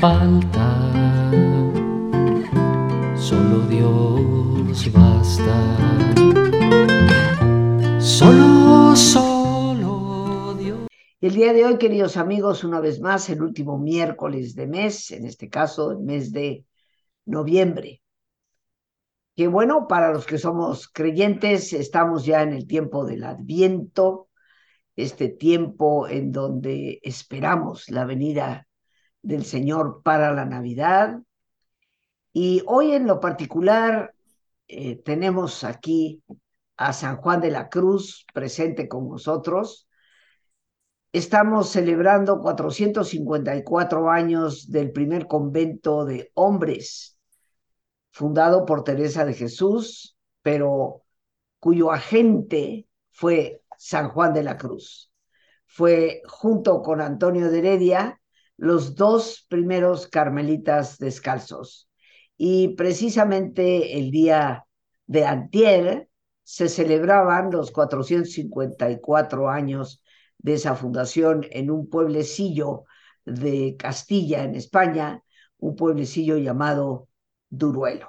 Falta. Solo, solo Dios. El día de hoy, queridos amigos, una vez más, el último miércoles de mes, en este caso, el mes de noviembre. Que bueno, para los que somos creyentes, estamos ya en el tiempo del Adviento, este tiempo en donde esperamos la venida del Señor para la Navidad. Y hoy en lo particular eh, tenemos aquí a San Juan de la Cruz presente con nosotros. Estamos celebrando 454 años del primer convento de hombres, fundado por Teresa de Jesús, pero cuyo agente fue San Juan de la Cruz. Fue junto con Antonio de Heredia los dos primeros carmelitas descalzos. Y precisamente el día de antier se celebraban los 454 años de esa fundación en un pueblecillo de Castilla, en España, un pueblecillo llamado Duruelo.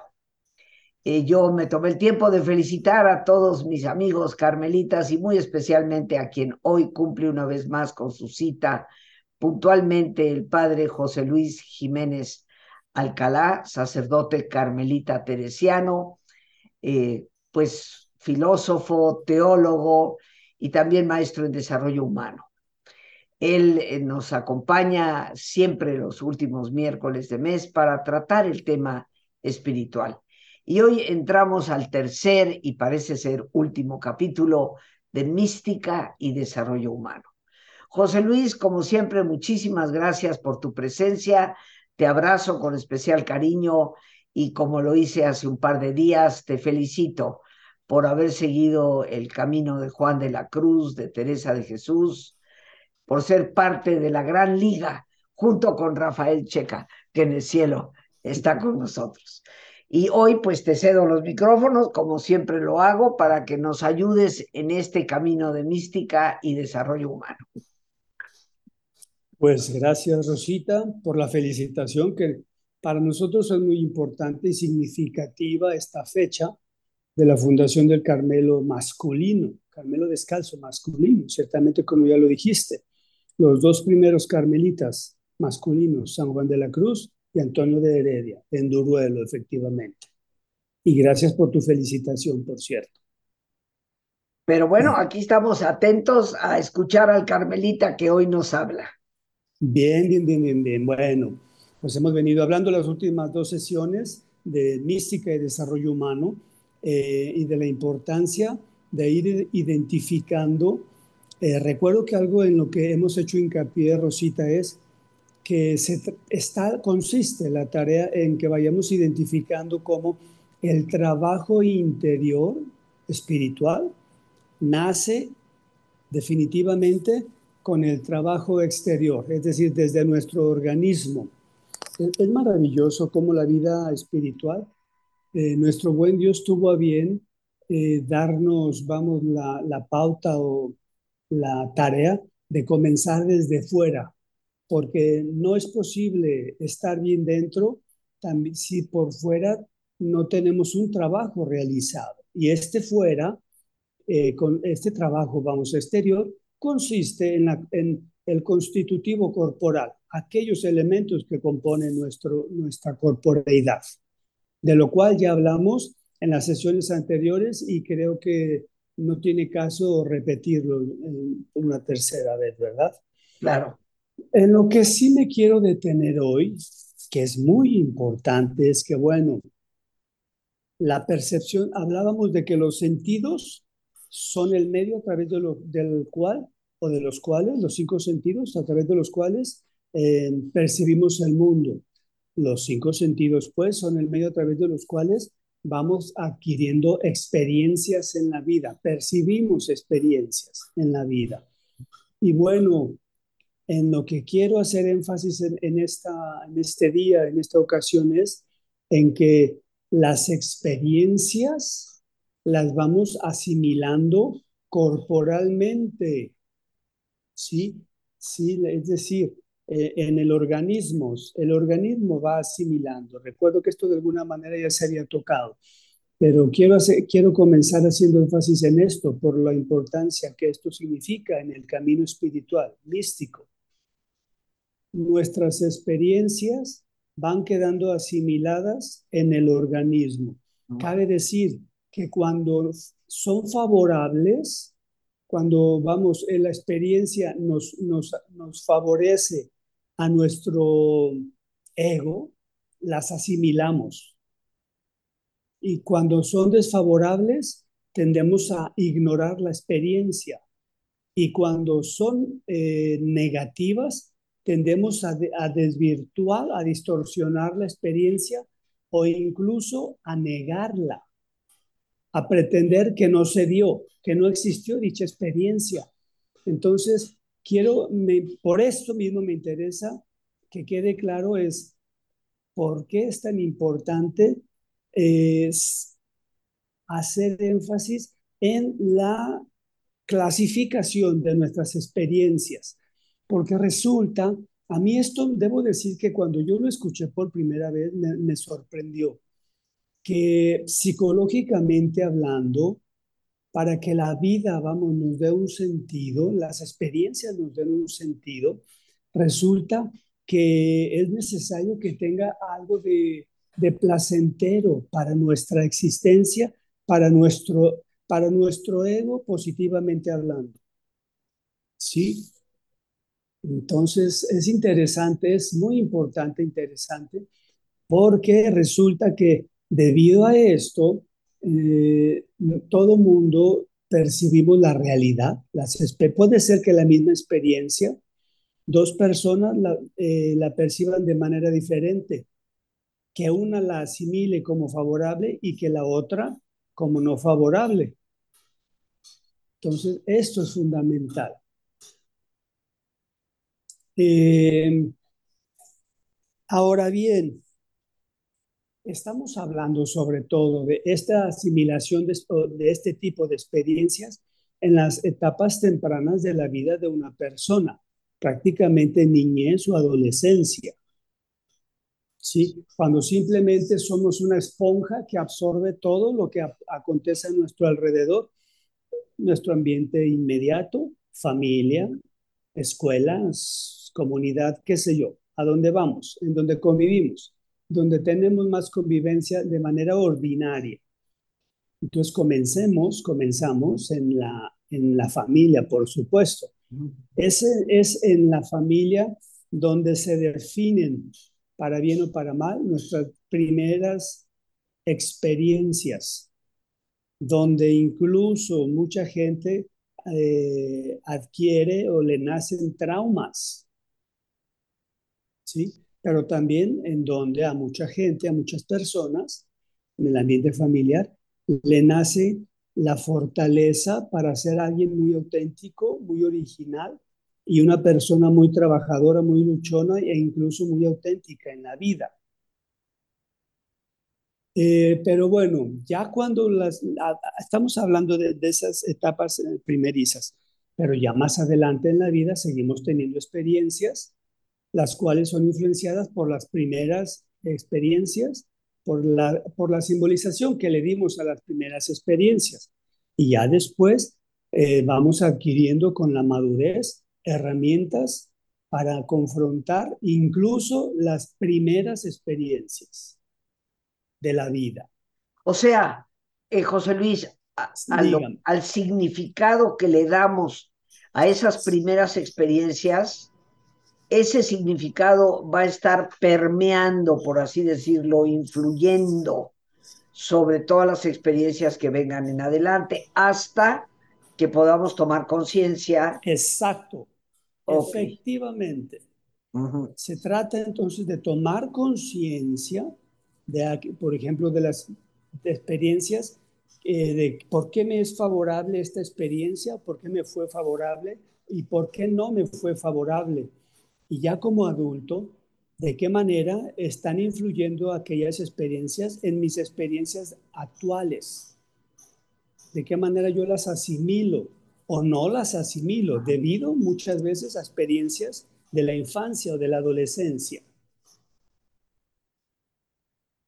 Eh, yo me tomé el tiempo de felicitar a todos mis amigos carmelitas y muy especialmente a quien hoy cumple una vez más con su cita puntualmente el padre José Luis Jiménez Alcalá, sacerdote carmelita teresiano, eh, pues filósofo, teólogo y también maestro en desarrollo humano. Él eh, nos acompaña siempre los últimos miércoles de mes para tratar el tema espiritual. Y hoy entramos al tercer y parece ser último capítulo de mística y desarrollo humano. José Luis, como siempre, muchísimas gracias por tu presencia. Te abrazo con especial cariño y como lo hice hace un par de días, te felicito por haber seguido el camino de Juan de la Cruz, de Teresa de Jesús, por ser parte de la gran liga junto con Rafael Checa, que en el cielo está con nosotros. Y hoy pues te cedo los micrófonos, como siempre lo hago, para que nos ayudes en este camino de mística y desarrollo humano. Pues gracias Rosita por la felicitación que para nosotros es muy importante y significativa esta fecha de la fundación del Carmelo masculino, Carmelo descalzo masculino, ciertamente como ya lo dijiste. Los dos primeros carmelitas masculinos, San Juan de la Cruz y Antonio de Heredia, en Duruelo, efectivamente. Y gracias por tu felicitación, por cierto. Pero bueno, aquí estamos atentos a escuchar al Carmelita que hoy nos habla. Bien, bien, bien, bien, bien. Bueno, pues hemos venido hablando las últimas dos sesiones de mística y desarrollo humano eh, y de la importancia de ir identificando. Eh, recuerdo que algo en lo que hemos hecho hincapié, Rosita, es que se está, consiste la tarea en que vayamos identificando cómo el trabajo interior espiritual nace definitivamente con el trabajo exterior, es decir, desde nuestro organismo. Es maravilloso cómo la vida espiritual eh, nuestro buen Dios tuvo a bien eh, darnos, vamos, la, pauta o la tarea de comenzar desde fuera, porque no es posible estar bien dentro también, si por fuera no tenemos un trabajo realizado. Y este fuera, eh, con este trabajo, vamos, exterior, consiste en, la, en el constitutivo corporal, aquellos elementos que componen nuestro, nuestra corporeidad, de lo cual ya hablamos en las sesiones anteriores y creo que no tiene caso repetirlo una tercera vez, ¿verdad? Claro. En lo que sí me quiero detener hoy, que es muy importante, es que, bueno, la percepción, hablábamos de que los sentidos son el medio a través de lo, del cual o de los cuales, los cinco sentidos a través de los cuales eh, percibimos el mundo. Los cinco sentidos, pues, son el medio a través de los cuales vamos adquiriendo experiencias en la vida, percibimos experiencias en la vida. Y bueno, en lo que quiero hacer énfasis en, esta, en este día, en esta ocasión, es en que las experiencias las vamos asimilando corporalmente. ¿Sí? Sí, es decir, eh, en el organismo, el organismo va asimilando. Recuerdo que esto de alguna manera ya se había tocado, pero quiero, hacer, quiero comenzar haciendo énfasis en esto por la importancia que esto significa en el camino espiritual, místico. Nuestras experiencias van quedando asimiladas en el organismo. Cabe decir que cuando son favorables, cuando vamos, en la experiencia nos, nos, favorece a nuestro ego, las asimilamos. Y cuando son desfavorables, tendemos a ignorar la experiencia. Y cuando son eh, negativas, tendemos a desvirtuar, a distorsionar la experiencia o incluso a negarla, a pretender que no se dio, que no existió dicha experiencia. Entonces, quiero, por esto mismo me interesa que quede claro es por qué es tan importante es hacer énfasis en la clasificación de nuestras experiencias, porque resulta, a mí esto debo decir que cuando yo lo escuché por primera vez me, me sorprendió, que psicológicamente hablando, para que la vida, vamos, nos dé un sentido, las experiencias nos den un sentido, resulta que es necesario que tenga algo de, de placentero para nuestra existencia, para nuestro, para nuestro ego, positivamente hablando. ¿Sí? Entonces, es interesante, es muy importante, interesante, porque resulta que debido a esto, eh, todo mundo percibimos la realidad. Puede ser que la misma experiencia, dos personas la, eh, la perciban de manera diferente, que una la asimile como favorable y que la otra como no favorable. Entonces, esto es fundamental. Eh, ahora bien, estamos hablando sobre todo de esta asimilación de, este tipo de experiencias en las etapas tempranas de la vida de una persona, prácticamente niñez o adolescencia. ¿Sí? Cuando simplemente somos una esponja que absorbe todo lo que acontece a nuestro alrededor, nuestro ambiente inmediato, familia, escuelas, comunidad, qué sé yo, a dónde vamos, en dónde convivimos donde tenemos más convivencia de manera ordinaria. Entonces comencemos, comenzamos en la, en la familia, por supuesto. Ese es en la familia donde se definen, para bien o para mal, nuestras primeras experiencias, donde incluso mucha gente eh, adquiere o le nacen traumas. ¿Sí? Pero también en donde a mucha gente, a muchas personas, en el ambiente familiar, le nace la fortaleza para ser alguien muy auténtico, muy original y una persona muy trabajadora, muy luchona e incluso muy auténtica en la vida. Eh, pero bueno, ya cuando las, estamos hablando de, de esas etapas primerizas, pero ya más adelante en la vida seguimos teniendo experiencias las cuales son influenciadas por las primeras experiencias, por la, por la simbolización que le dimos a las primeras experiencias. Y ya después eh, vamos adquiriendo con la madurez herramientas para confrontar incluso las primeras experiencias de la vida. O sea, eh, José Luis, a- a lo- Dígame. al significado que le damos a esas primeras experiencias, ese significado va a estar permeando, por así decirlo, influyendo sobre todas las experiencias que vengan en adelante, hasta que podamos tomar conciencia. Exacto, efectivamente. Se trata entonces de tomar conciencia de, por ejemplo, de las de experiencias, eh, de por qué me es favorable esta experiencia, por qué me fue favorable y por qué no me fue favorable. Y ya como adulto, de qué manera están influyendo aquellas experiencias en mis experiencias actuales. De qué manera yo las asimilo o no las asimilo, debido muchas veces a experiencias de la infancia o de la adolescencia.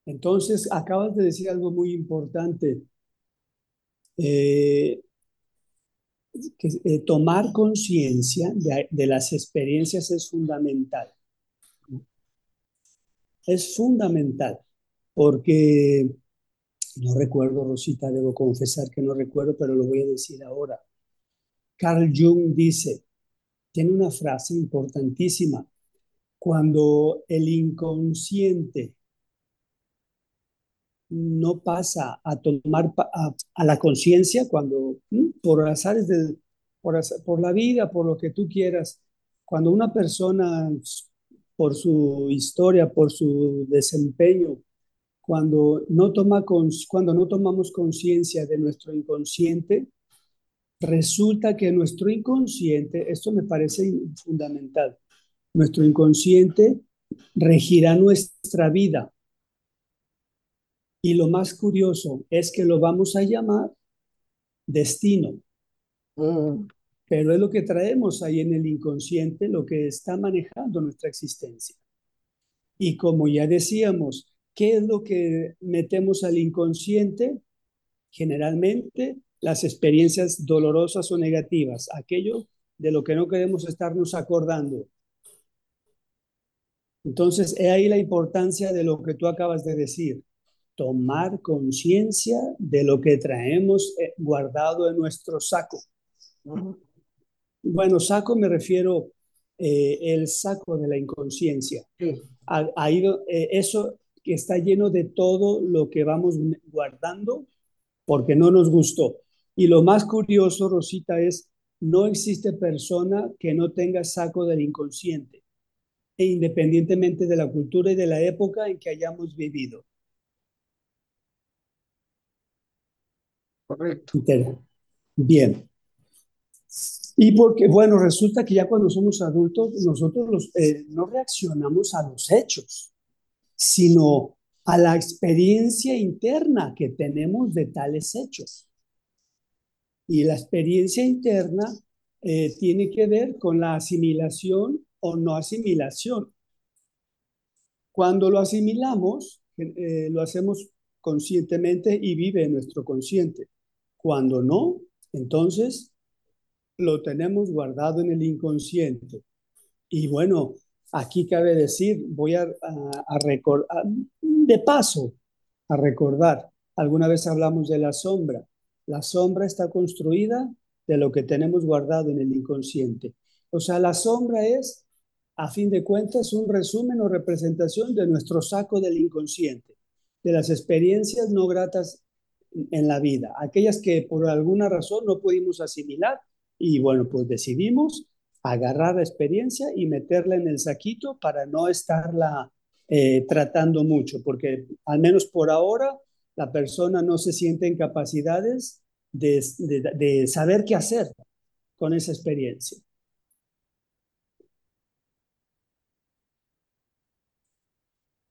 Entonces, acabas de decir algo muy importante. Eh, que eh, tomar conciencia de, las experiencias es fundamental. Es fundamental, porque no recuerdo, Rosita, debo confesar que no recuerdo, pero lo voy a decir ahora. Carl Jung dice, tiene una frase importantísima, cuando el inconsciente no pasa a tomar a, la conciencia, cuando. Por azares del, por, por la vida, por lo que tú quieras, cuando una persona por su historia, por su desempeño, cuando no, toma cons- cuando no tomamos conciencia de nuestro inconsciente, resulta que nuestro inconsciente, esto me parece fundamental, nuestro inconsciente regirá nuestra vida. Y lo más curioso es que lo vamos a llamar destino, Mm, pero es lo que traemos ahí en el inconsciente, lo que está manejando nuestra existencia. Y como ya decíamos, ¿qué es lo que metemos al inconsciente? Generalmente las experiencias dolorosas o negativas, aquello de lo que no queremos estarnos acordando. Entonces, he ahí la importancia de lo que tú acabas de decir, tomar conciencia de lo que traemos eh, guardado en nuestro saco. Bueno, saco me refiero eh, el saco de la inconsciencia. Sí. A- Ahí, do- eh, eso que está lleno de todo lo que vamos guardando porque no nos gustó. Y lo más curioso, Rosita, es no existe persona que no tenga saco del inconsciente, e independientemente de la cultura y de la época en que hayamos vivido. Correcto. Inter- Bien. Y porque, bueno, resulta que ya cuando somos adultos, nosotros eh, no reaccionamos a los hechos, sino a la experiencia interna que tenemos de tales hechos. Y la experiencia interna eh, tiene que ver con la asimilación o no asimilación. Cuando lo asimilamos, eh, lo hacemos conscientemente y vive en nuestro consciente. Cuando no, entonces lo tenemos guardado en el inconsciente. Y bueno, aquí cabe decir, voy a, a, recordar, de paso, a recordar, alguna vez hablamos de la sombra. La sombra está construida de lo que tenemos guardado en el inconsciente. O sea, la sombra es, a fin de cuentas, un resumen o representación de nuestro saco del inconsciente, de las experiencias no gratas en la vida, aquellas que por alguna razón no pudimos asimilar y bueno, pues decidimos agarrar la experiencia y meterla en el saquito para no estarla eh, tratando mucho, porque al menos por ahora la persona no se siente en capacidades de, de, saber qué hacer con esa experiencia.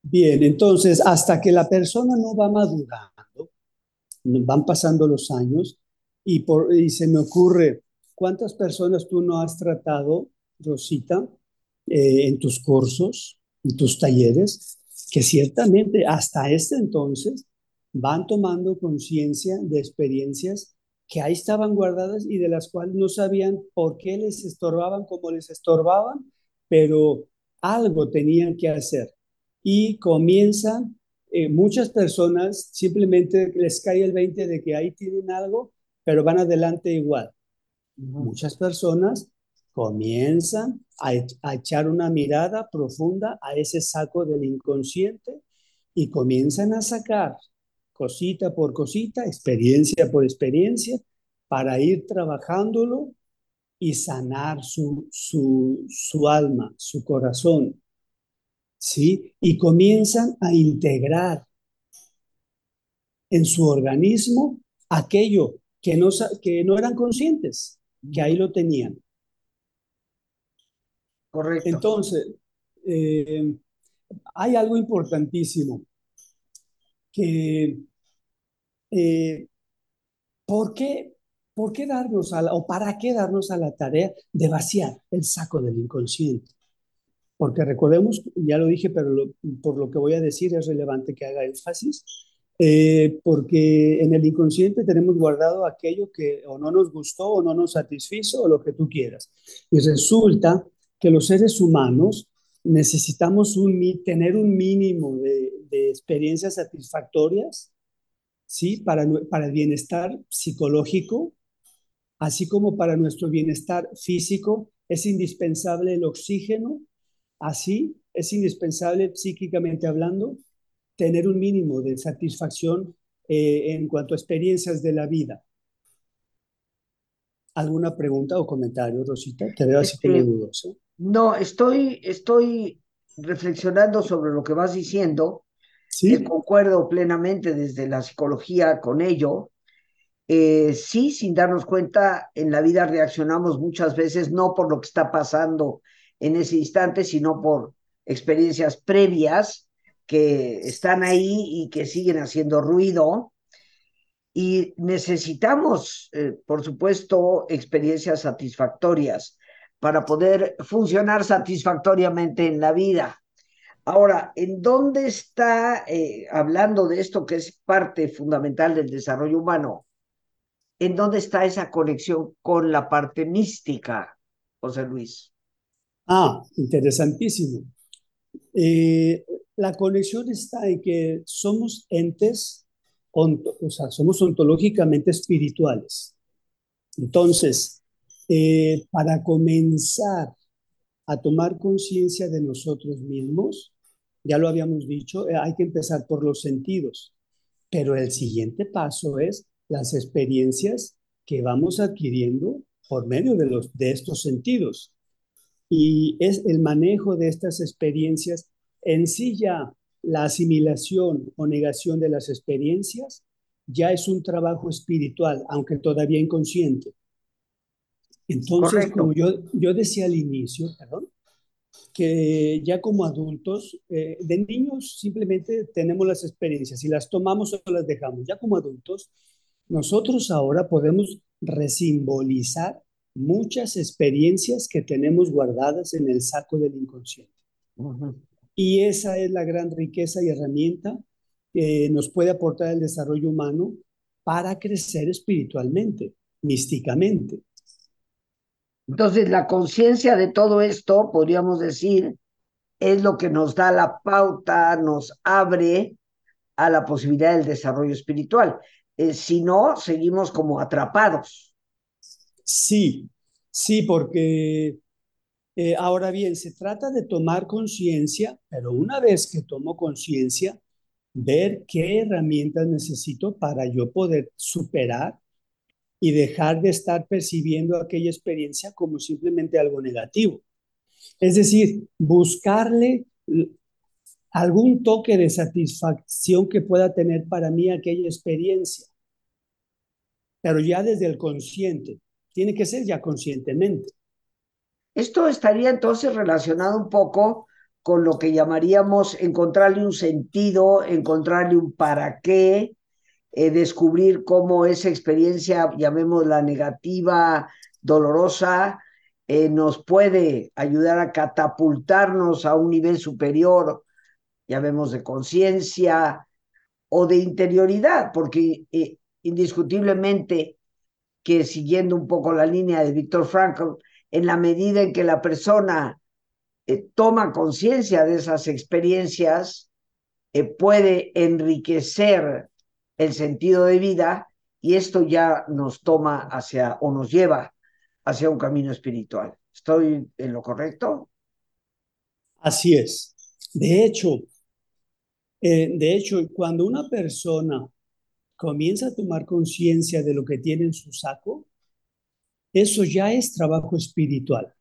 Bien, entonces, hasta que la persona no va madurando, van pasando los años y, por, y se me ocurre, ¿cuántas personas tú no has tratado, Rosita, eh, en tus cursos, en tus talleres, que ciertamente hasta este entonces van tomando conciencia de experiencias que ahí estaban guardadas y de las cuales no sabían por qué les estorbaban como les estorbaban, pero algo tenían que hacer. Y comienzan, eh, muchas personas simplemente les cae el 20 de que ahí tienen algo, pero van adelante igual. Muchas personas comienzan a, a, echar una mirada profunda a ese saco del inconsciente y comienzan a sacar cosita por cosita, experiencia por experiencia, para ir trabajándolo y sanar su, su, su alma, su corazón. ¿Sí? Y comienzan a integrar en su organismo aquello que no, que no eran conscientes, que ahí lo tenían. Correcto. Entonces, eh, hay algo importantísimo que, eh, ¿por, qué, ¿por qué darnos a la, o para qué darnos a la tarea de vaciar el saco del inconsciente? Porque recordemos, ya lo dije, pero por lo que voy a decir es relevante que haga énfasis, eh, porque en el inconsciente tenemos guardado aquello que o no nos gustó o no nos satisfizo o lo que tú quieras. Y resulta que los seres humanos necesitamos un, tener un mínimo de, de experiencias satisfactorias, ¿sí? Para, para el bienestar psicológico, así como para nuestro bienestar físico, es indispensable el oxígeno, así es indispensable psíquicamente hablando tener un mínimo de satisfacción eh, en cuanto a experiencias de la vida. ¿Alguna pregunta o comentario, Rosita? Te veo así este, dudoso. No, estoy, estoy reflexionando sobre lo que vas diciendo ¿Sí? concuerdo plenamente desde la psicología con ello. Eh, sí, sin darnos cuenta, en la vida reaccionamos muchas veces no por lo que está pasando en ese instante, sino por experiencias previas que están ahí y que siguen haciendo ruido. Y necesitamos, eh, por supuesto, experiencias satisfactorias para poder funcionar satisfactoriamente en la vida. Ahora, ¿en dónde está, eh, hablando de esto que es parte fundamental del desarrollo humano, en dónde está esa conexión con la parte mística, José Luis? Ah, interesantísimo. Eh, la conexión está en que somos entes, o sea, somos ontológicamente espirituales. Entonces, eh, para comenzar a tomar conciencia de nosotros mismos, ya lo habíamos dicho, eh, hay que empezar por los sentidos, pero el siguiente paso es las experiencias que vamos adquiriendo por medio de, los, de estos sentidos. Y es el manejo de estas experiencias en sí ya la asimilación o negación de las experiencias ya es un trabajo espiritual, aunque todavía inconsciente. Entonces, como yo, yo decía al inicio, perdón, que ya como adultos, eh, de niños simplemente tenemos las experiencias y las tomamos o las dejamos. Ya como adultos, nosotros ahora podemos resimbolizar muchas experiencias que tenemos guardadas en el saco del inconsciente. Y esa es la gran riqueza y herramienta que nos puede aportar el desarrollo humano para crecer espiritualmente, místicamente. Entonces, la conciencia de todo esto, podríamos decir, es lo que nos da la pauta, nos abre a la posibilidad del desarrollo espiritual. Eh, si no, seguimos como atrapados. Sí, sí, porque eh, ahora bien, se trata de tomar conciencia, pero una vez que tomo conciencia, ver qué herramientas necesito para yo poder superar y dejar de estar percibiendo aquella experiencia como simplemente algo negativo. Es decir, buscarle algún toque de satisfacción que pueda tener para mí aquella experiencia, pero ya desde el consciente, tiene que ser ya conscientemente. Esto estaría entonces relacionado un poco con lo que llamaríamos encontrarle un sentido, encontrarle un para qué, eh, descubrir cómo esa experiencia, llamémosla negativa, dolorosa, eh, nos puede ayudar a catapultarnos a un nivel superior, llamemos de conciencia o de interioridad, porque eh, indiscutiblemente que siguiendo un poco la línea de Víctor Frankl, en la medida en que la persona eh, toma conciencia de esas experiencias, eh, puede enriquecer el sentido de vida y esto ya nos toma hacia o nos lleva hacia un camino espiritual. ¿Estoy en lo correcto? Así es. De hecho, eh, de hecho, cuando una persona comienza a tomar conciencia de lo que tiene en su saco, eso ya es trabajo espiritual.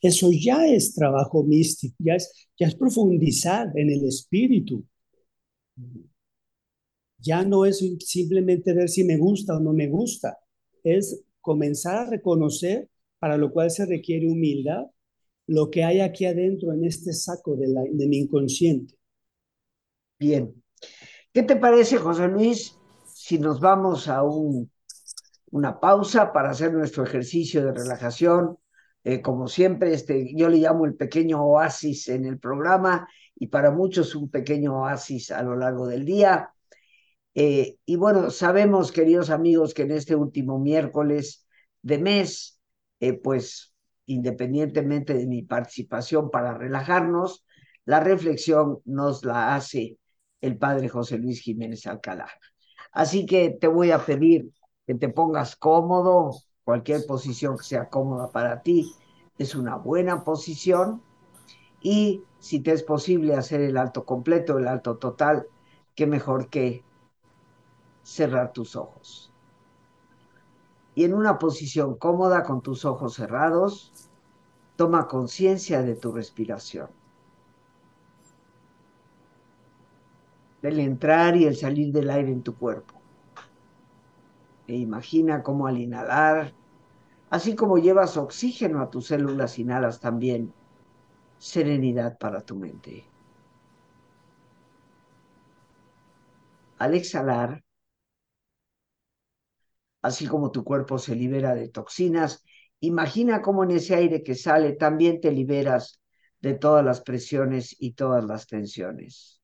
Eso ya es trabajo místico, ya es, ya es profundizar en el espíritu. Ya no es simplemente ver si me gusta o no me gusta, es comenzar a reconocer, para lo cual se requiere humildad, lo que hay aquí adentro en este saco de, de mi inconsciente. Bien. ¿Qué te parece, José Luis, si nos vamos a un, una pausa para hacer nuestro ejercicio de relajación? Eh, como siempre, este, yo le llamo el pequeño oasis en el programa y para muchos un pequeño oasis a lo largo del día. Eh, y bueno, sabemos, queridos amigos, que en este último miércoles de mes, eh, pues independientemente de mi participación para relajarnos, la reflexión nos la hace el padre José Luis Jiménez Alcalá. Así que te voy a pedir que te pongas cómodo, cualquier posición que sea cómoda para ti es una buena posición y si te es posible hacer el alto completo, el alto total, qué mejor que cerrar tus ojos. Y en una posición cómoda con tus ojos cerrados, toma conciencia de tu respiración. Del entrar y el salir del aire en tu cuerpo e imagina cómo al inhalar, así como llevas oxígeno a tus células, inhalas también serenidad para tu mente. Al exhalar, así como tu cuerpo se libera de toxinas, imagina cómo en ese aire que sale también te liberas de todas las presiones y todas las tensiones.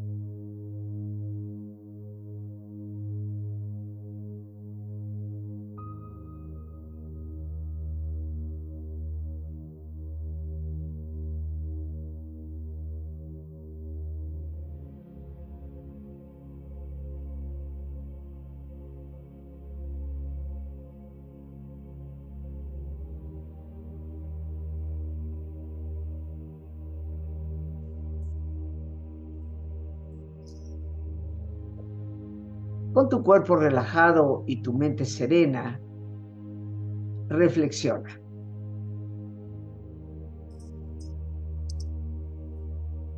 Con tu cuerpo relajado y tu mente serena, reflexiona.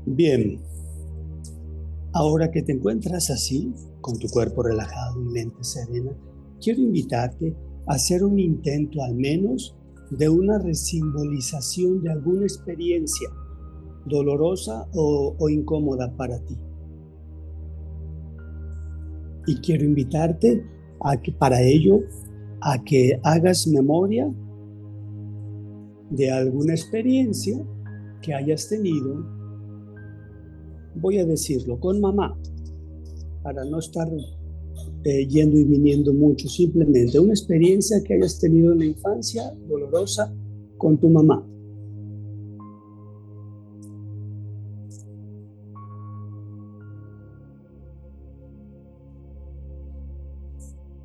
Bien, ahora que te encuentras así, con tu cuerpo relajado y mente serena, quiero invitarte a hacer un intento al menos de una resimbolización de alguna experiencia dolorosa o, incómoda para ti y quiero invitarte a que para ello a que hagas memoria de alguna experiencia que hayas tenido, voy a decirlo, con mamá, para no estar eh, yendo y viniendo mucho, simplemente una experiencia que hayas tenido en la infancia dolorosa con tu mamá.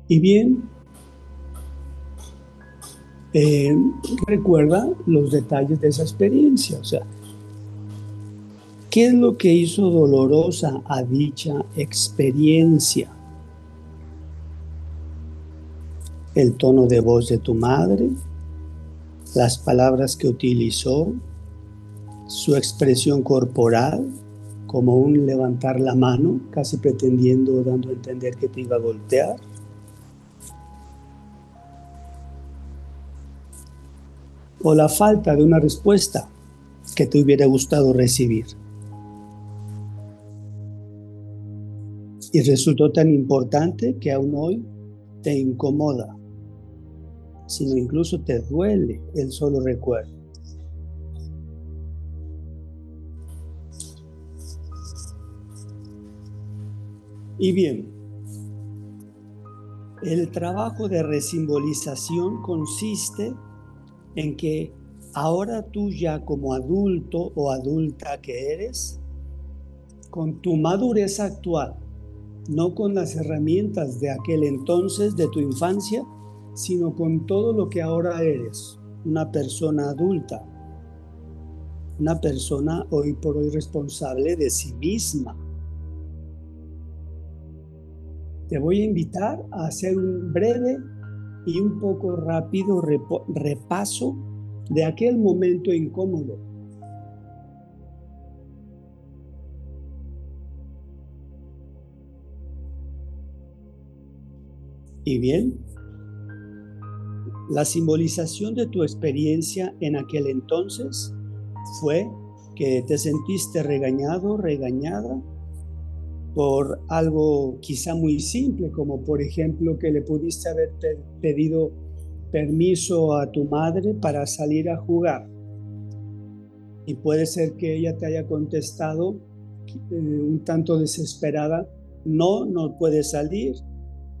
Y bien, eh, recuerda los detalles de esa experiencia, o sea, ¿qué es lo que hizo dolorosa a dicha experiencia? El tono de voz de tu madre, las palabras que utilizó, su expresión corporal, como un levantar la mano, casi pretendiendo, dando a entender que te iba a golpear o la falta de una respuesta que te hubiera gustado recibir. Y resultó tan importante que aún hoy te incomoda, sino incluso te duele el solo recuerdo. Y bien, el trabajo de resimbolización consiste en que ahora tú ya como adulto o adulta que eres, con tu madurez actual, no con las herramientas de aquel entonces, de tu infancia, sino con todo lo que ahora eres, una persona adulta, una persona hoy por hoy responsable de sí misma. Te voy a invitar a hacer un breve y un poco rápido repaso de aquel momento incómodo. Y bien, la simbolización de tu experiencia en aquel entonces fue que te sentiste regañado, regañada por algo quizá muy simple, como por ejemplo que le pudiste haber pedido permiso a tu madre para salir a jugar. Y puede ser que ella te haya contestado eh, un tanto desesperada, no, no puedes salir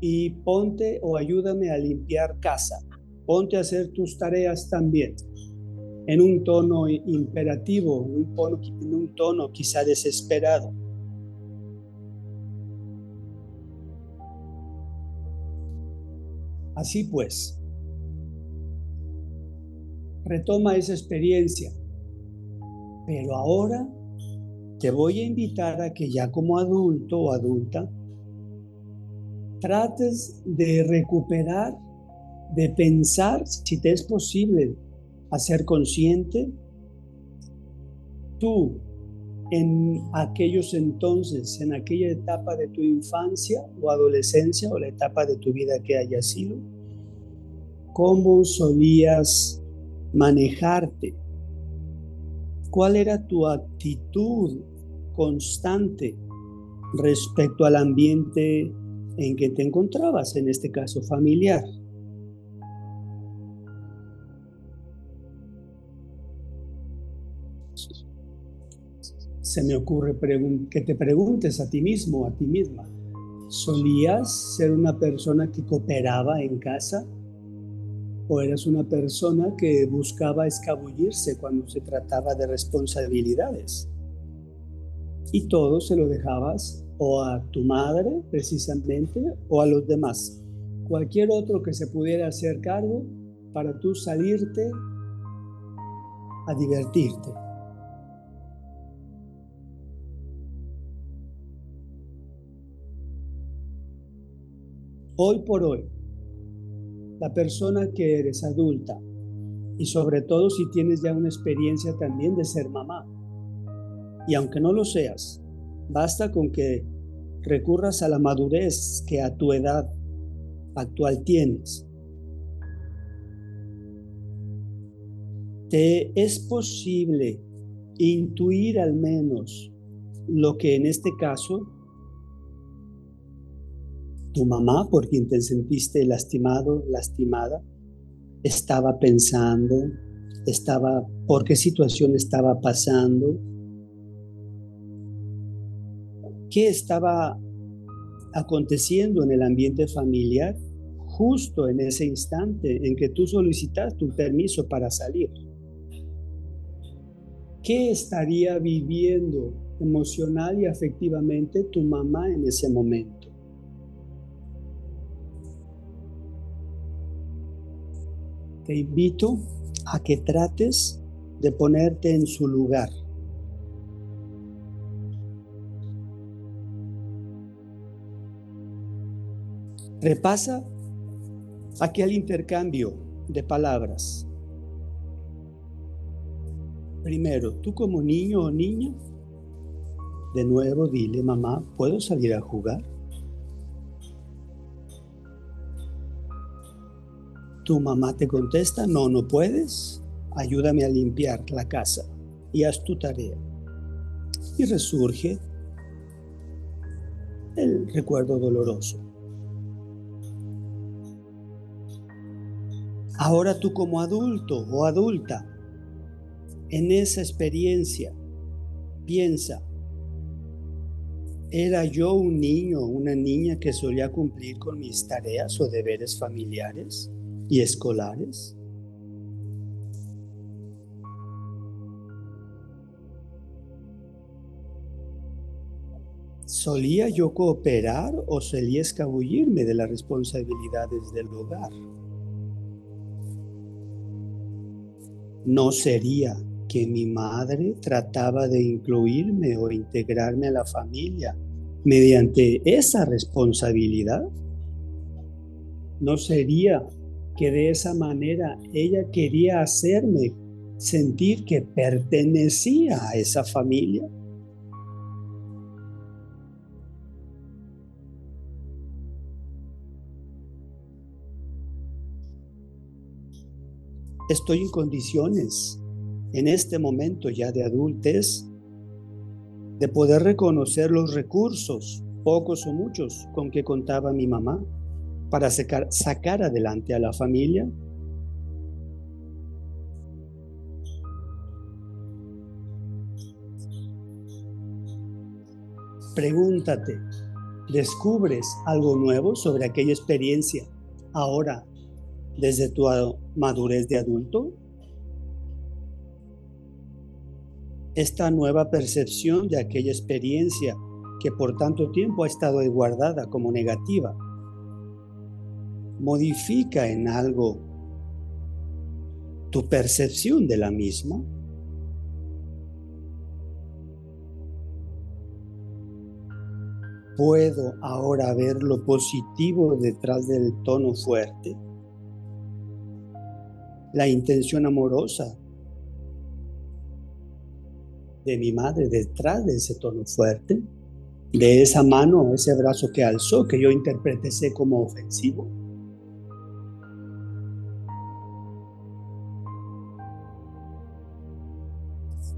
y ponte o ayúdame a limpiar casa, ponte a hacer tus tareas también, en un tono imperativo, en un tono quizá desesperado. Así pues, retoma esa experiencia. Pero ahora te voy a invitar a que ya como adulto o adulta trates de recuperar, de pensar si te es posible hacer consciente tú en aquellos entonces, en aquella etapa de tu infancia o adolescencia o la etapa de tu vida que haya sido, cómo solías manejarte? ¿Cuál era tu actitud constante respecto al ambiente en que te encontrabas, en este caso familiar? Se me ocurre que te preguntes a ti mismo, a ti misma, ¿solías ser una persona que cooperaba en casa? o eras una persona que buscaba escabullirse cuando se trataba de responsabilidades. Y todo se lo dejabas o a tu madre precisamente o a los demás. Cualquier otro que se pudiera hacer cargo para tú salirte a divertirte. Hoy por hoy, la persona que eres adulta y sobre todo si tienes ya una experiencia también de ser mamá. Y aunque no lo seas, basta con que recurras a la madurez que a tu edad actual tienes. Te es posible intuir al menos lo que en este caso tu mamá, por quien te sentiste lastimado, lastimada, estaba pensando, estaba, por qué situación estaba pasando, qué estaba aconteciendo en el ambiente familiar justo en ese instante en que tú solicitaste un permiso para salir. ¿Qué estaría viviendo emocional y afectivamente tu mamá en ese momento? Te invito a que trates de ponerte en su lugar. Repasa aquel intercambio de palabras. Primero, tú como niño o niña, de nuevo dile, mamá, ¿puedo salir a jugar? Tu mamá te contesta, no, no puedes, ayúdame a limpiar la casa y haz tu tarea. Y resurge el recuerdo doloroso. Ahora tú como adulto o adulta, en esa experiencia, piensa, ¿era yo un niño o una niña que solía cumplir con mis tareas o deberes familiares? y escolares? ¿Solía yo cooperar o solía escabullirme de las responsabilidades del hogar? ¿No sería que mi madre trataba de incluirme o integrarme a la familia mediante esa responsabilidad? ¿No sería que de esa manera ella quería hacerme sentir que pertenecía a esa familia? Estoy en condiciones en este momento ya de adultez de poder reconocer los recursos, pocos o muchos, con que contaba mi mamá para sacar, adelante a la familia. Pregúntate, ¿descubres algo nuevo sobre aquella experiencia ahora desde tu madurez de adulto? Esta nueva percepción de aquella experiencia que por tanto tiempo ha estado guardada como negativa, modifica en algo tu percepción de la misma. ¿Puedo ahora ver lo positivo detrás del tono fuerte? la intención amorosa de mi madre detrás de ese tono fuerte, de esa mano, ese brazo que alzó, que yo interpreté como ofensivo.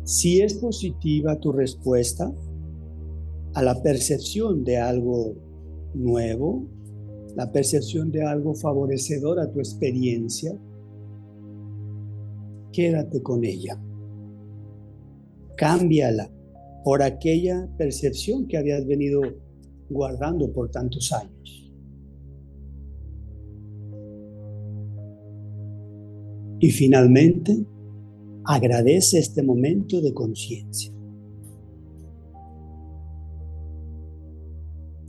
Si es positiva tu respuesta a la percepción de algo nuevo, la percepción de algo favorecedor a tu experiencia, quédate con ella. Cámbiala por aquella percepción que habías venido guardando por tantos años. Y finalmente, agradece este momento de conciencia.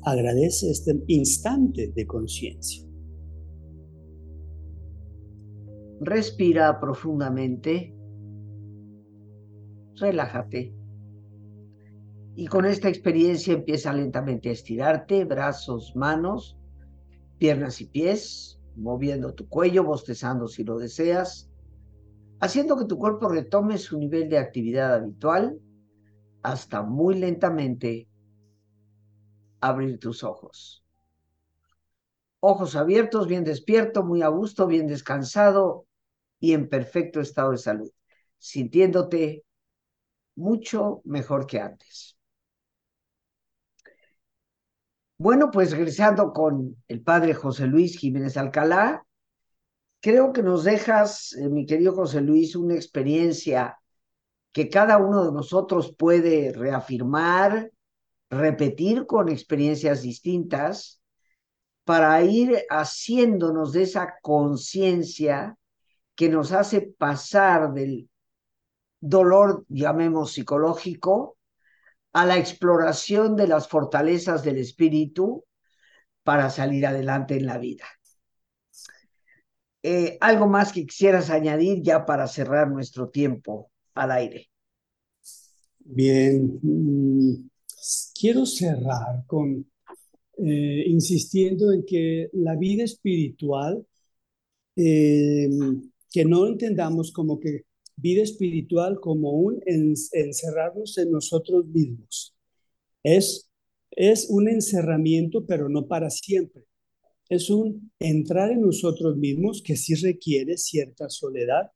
Agradece este instante de conciencia. Respira profundamente. Relájate. Y con esta experiencia empieza lentamente a estirarte, brazos, manos, piernas y pies, moviendo tu cuello, bostezando si lo deseas, haciendo que tu cuerpo retome su nivel de actividad habitual hasta muy lentamente abrir tus ojos. Ojos abiertos, bien despierto, muy a gusto, bien descansado, y en perfecto estado de salud, sintiéndote mucho mejor que antes. Bueno, pues regresando con el padre José Luis Jiménez Alcalá, creo que nos dejas, eh, mi querido José Luis, una experiencia que cada uno de nosotros puede reafirmar, repetir con experiencias distintas para ir haciéndonos de esa conciencia que nos hace pasar del dolor, llamemos psicológico, a la exploración de las fortalezas del espíritu para salir adelante en la vida. Eh, ¿Algo más que quisieras añadir ya para cerrar nuestro tiempo al aire? Bien, mm, quiero cerrar con eh, insistiendo en que la vida espiritual eh, que no entendamos como que vida espiritual como un encerrarnos en nosotros mismos. Es, es un encerramiento, pero no para siempre. Es un entrar en nosotros mismos que sí requiere cierta soledad,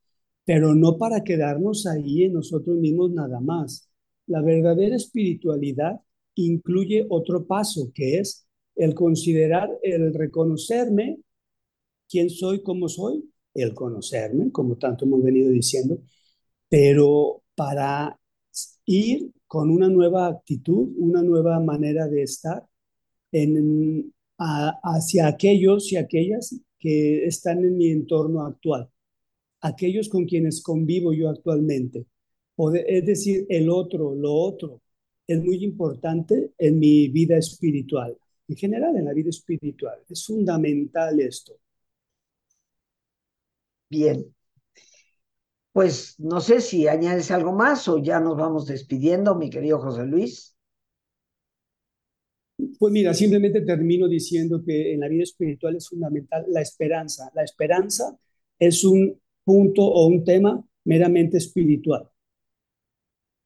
pero no para quedarnos ahí en nosotros mismos nada más. La verdadera espiritualidad incluye otro paso, que es el considerar, el reconocerme quién soy, cómo soy, el conocerme, como tanto hemos venido diciendo, pero para ir con una nueva actitud, una nueva manera de estar en, hacia aquellos y aquellas que están en mi entorno actual, aquellos con quienes convivo yo actualmente, es decir, el otro, lo otro, es muy importante en mi vida espiritual, en general en la vida espiritual. Es fundamental esto. Bien. Pues no sé si añades algo más o ya nos vamos despidiendo, mi querido José Luis. Pues mira, simplemente termino diciendo que en la vida espiritual es fundamental la esperanza. La esperanza es un punto o un tema meramente espiritual.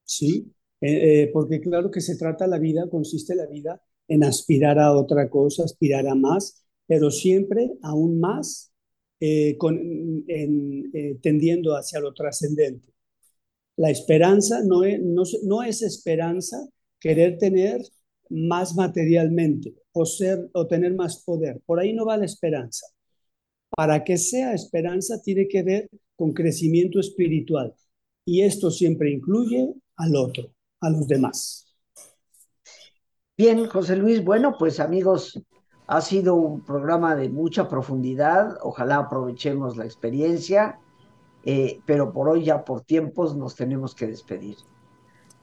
¿Sí? Eh, eh, porque claro que se trata la vida, consiste la vida en aspirar a otra cosa, aspirar a más, pero siempre aún más eh, con, tendiendo hacia lo trascendente. La esperanza no es, no, no es esperanza querer tener más materialmente o, ser, o tener más poder. Por ahí no va la esperanza. Para que sea esperanza tiene que ver con crecimiento espiritual. Y esto siempre incluye al otro a los demás. Bien, José Luis, bueno, pues amigos, ha sido un programa de mucha profundidad, ojalá aprovechemos la experiencia, eh, pero por hoy ya por tiempos nos tenemos que despedir.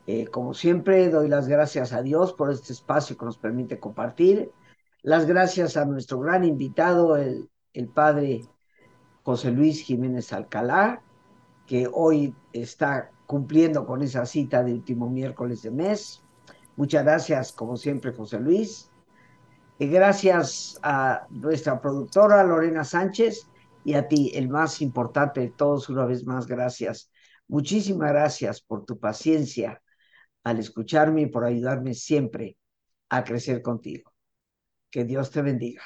Eh, como siempre, doy las gracias a Dios por este espacio que nos permite compartir, las gracias a nuestro gran invitado, el, padre José Luis Jiménez Alcalá, que hoy está cumpliendo con esa cita de último miércoles de mes. Muchas gracias, como siempre, José Luis. Y gracias a nuestra productora Lorena Sánchez y a ti, el más importante de todos, una vez más, gracias. Muchísimas gracias por tu paciencia al escucharme y por ayudarme siempre a crecer contigo. Que Dios te bendiga.